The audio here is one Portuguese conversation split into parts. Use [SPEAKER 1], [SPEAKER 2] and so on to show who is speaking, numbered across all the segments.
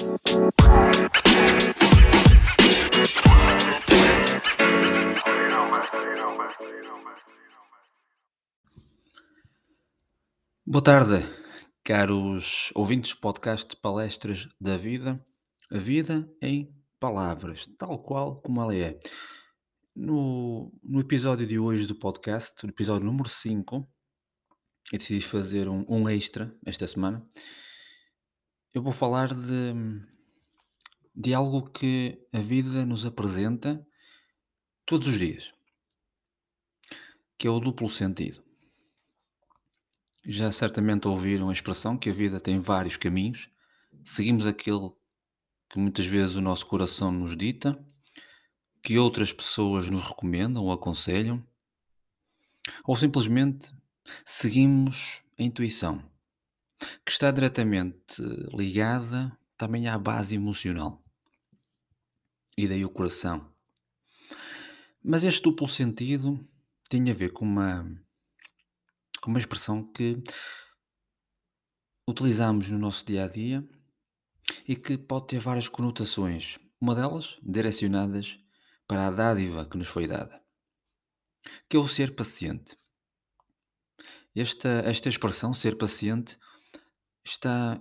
[SPEAKER 1] Boa tarde, caros ouvintes do podcast Palestras da Vida. A vida em palavras, tal qual como ela é. No, no episódio de hoje do podcast, no episódio número 5, eu decidi fazer um, um extra esta semana. Eu vou falar de, de algo que a vida nos apresenta todos os dias, que é o duplo sentido. Já certamente ouviram a expressão que a vida tem vários caminhos. Seguimos aquele que muitas vezes o nosso coração nos dita, que outras pessoas nos recomendam ou aconselham, ou simplesmente seguimos a intuição, que está diretamente ligada também à base emocional. E daí o coração. Mas este duplo sentido tem a ver com uma com uma expressão que utilizamos no nosso dia a dia e que pode ter várias conotações. Uma delas direcionadas para a dádiva que nos foi dada, que é o ser paciente. Esta, esta expressão, ser paciente, está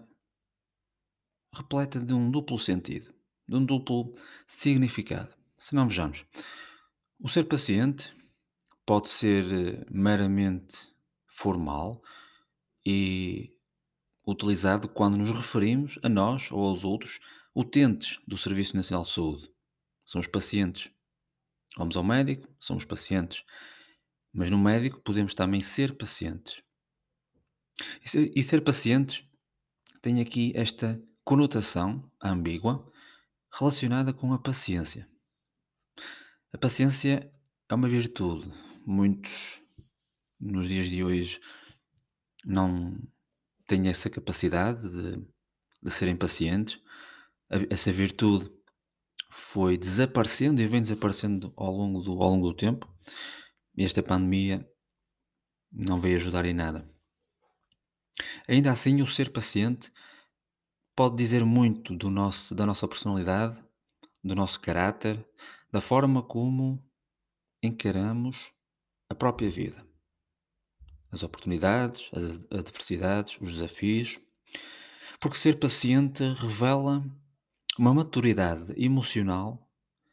[SPEAKER 1] repleta de um duplo sentido, de um duplo significado. Se não vejamos, o ser paciente pode ser eh, meramente formal e utilizado quando nos referimos a nós ou aos outros utentes do Serviço Nacional de Saúde. São os pacientes. Vamos ao médico, somos pacientes. Mas no médico podemos também ser pacientes. E ser, e ser pacientes tem aqui esta conotação ambígua relacionada com a paciência. A paciência é uma virtude. Muitos nos dias de hoje não têm essa capacidade de, de serem pacientes. Essa virtude foi desaparecendo e vem desaparecendo ao longo do, ao longo do tempo. E esta pandemia não veio ajudar em nada. Ainda assim, o ser paciente pode dizer muito do nosso, da nossa personalidade, do nosso caráter, da forma como encaramos a própria vida as oportunidades, as adversidades, os desafios, porque ser paciente revela uma maturidade emocional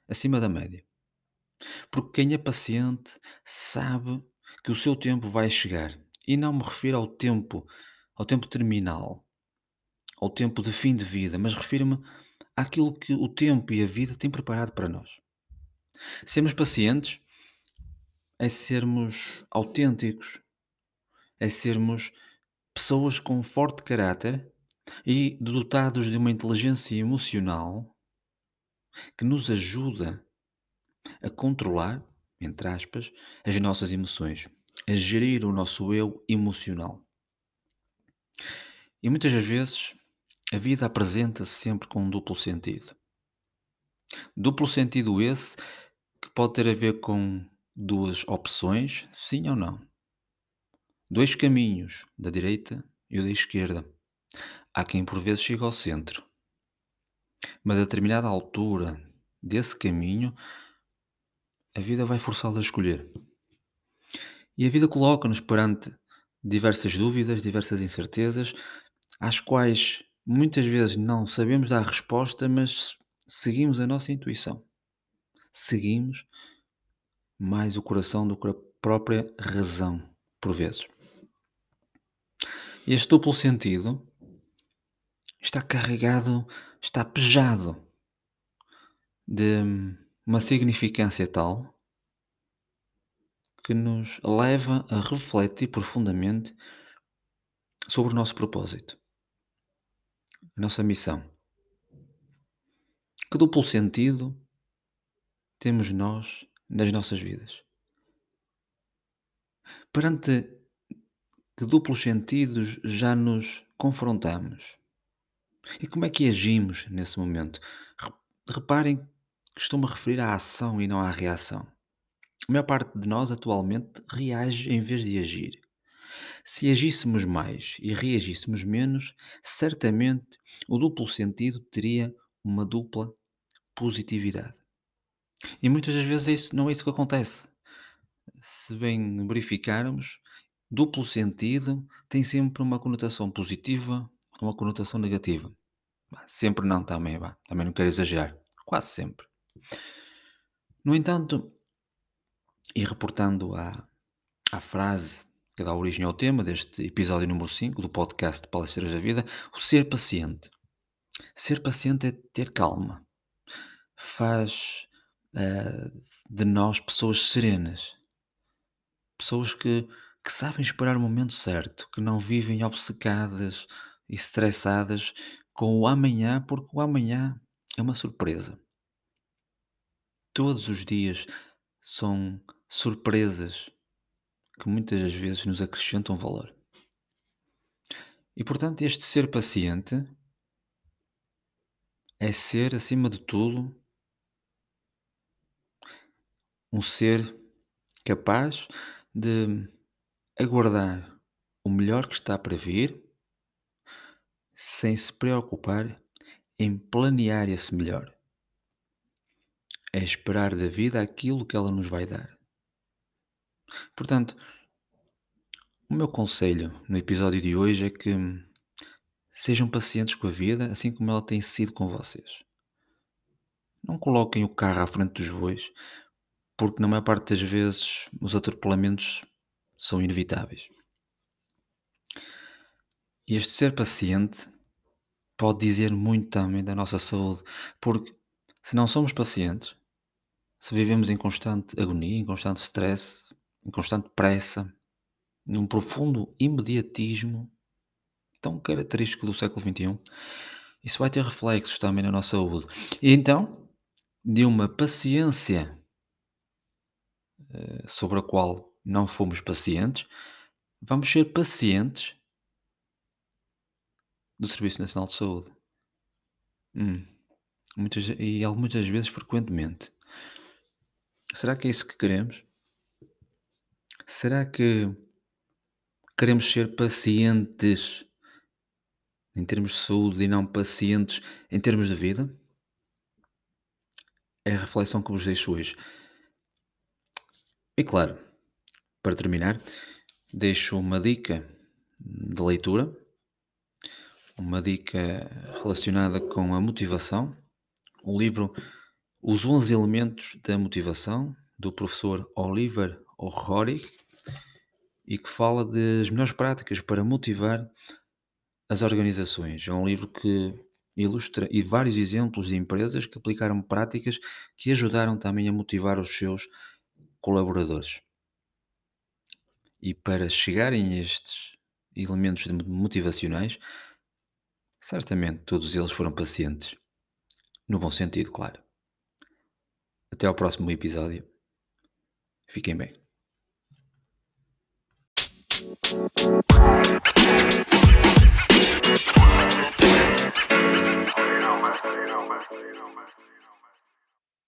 [SPEAKER 1] acima da média. Porque quem é paciente sabe que o seu tempo vai chegar. E não me refiro ao tempo, ao tempo terminal, ao tempo de fim de vida, mas refiro-me àquilo que o tempo e a vida têm preparado para nós. Sermos pacientes é sermos autênticos, é sermos pessoas com forte caráter e dotados de uma inteligência emocional que nos ajuda a controlar, entre aspas, as nossas emoções, a gerir o nosso eu emocional. E muitas das vezes a vida apresenta-se sempre com um duplo sentido. Duplo sentido esse que pode ter a ver com duas opções, sim ou não. Dois caminhos, da direita e o da esquerda. Há quem por vezes chegue ao centro. Mas a determinada altura desse caminho, a vida vai forçá-lo a escolher. E a vida coloca-nos perante diversas dúvidas, diversas incertezas, às quais muitas vezes não sabemos dar resposta, mas seguimos a nossa intuição. Seguimos mais o coração do que a própria razão, por vezes. Este duplo sentido está carregado, está pejado de uma significância tal que nos leva a refletir profundamente sobre o nosso propósito, a nossa missão. Que duplo sentido temos nós nas nossas vidas? Perante que duplos sentidos já nos confrontamos? E como é que agimos nesse momento? Reparem que estou-me a referir à ação e não à reação. A maior parte de nós atualmente reage em vez de agir. Se agíssemos mais e reagíssemos menos, certamente o duplo sentido teria uma dupla positividade. E muitas das vezes é isso, não é isso que acontece. Se bem verificarmos, duplo sentido tem sempre uma conotação positiva ou uma conotação negativa. Sempre não, também, também não quero exagerar. Quase sempre. No entanto, e reportando à, à frase que dá origem ao tema deste episódio número 5 do podcast Palestras da Vida, o ser paciente. Ser paciente é ter calma. Faz uh, de nós pessoas serenas. Pessoas que, que sabem esperar o momento certo, que não vivem obcecadas e estressadas com o amanhã, porque o amanhã é uma surpresa. Todos os dias são surpresas que muitas das vezes nos acrescentam valor. E portanto, este ser paciente é ser, acima de tudo, um ser capaz de aguardar o melhor que está para vir, sem se preocupar em planear esse melhor é esperar da vida aquilo que ela nos vai dar. Portanto, o meu conselho no episódio de hoje é que sejam pacientes com a vida, assim como ela tem sido com vocês. Não coloquem o carro à frente dos bois, porque na maior parte das vezes os atropelamentos são inevitáveis. E este ser paciente pode dizer muito também da nossa saúde, porque se não somos pacientes, se vivemos em constante agonia, em constante stress, em constante pressa, num profundo imediatismo tão característico do século XXI, isso vai ter reflexos também na nossa saúde. E então, de uma paciência uh, sobre a qual não fomos pacientes, vamos ser pacientes do Serviço Nacional de Saúde. Hum. Muitas, e algumas das vezes frequentemente. Será que é isso que queremos? Será que queremos ser pacientes em termos de saúde e não pacientes em termos de vida? É a reflexão que vos deixo hoje. E claro, para terminar, deixo uma dica de leitura, uma dica relacionada com a motivação, um livro os 11 elementos da motivação, do professor Oliver O'Rourke, e que fala das melhores práticas para motivar as organizações. É um livro que ilustra e vários exemplos de empresas que aplicaram práticas que ajudaram também a motivar os seus colaboradores. E para chegarem a estes elementos motivacionais, certamente todos eles foram pacientes. No bom sentido, claro. Até ao próximo episódio. Fiquem bem. You know, man. You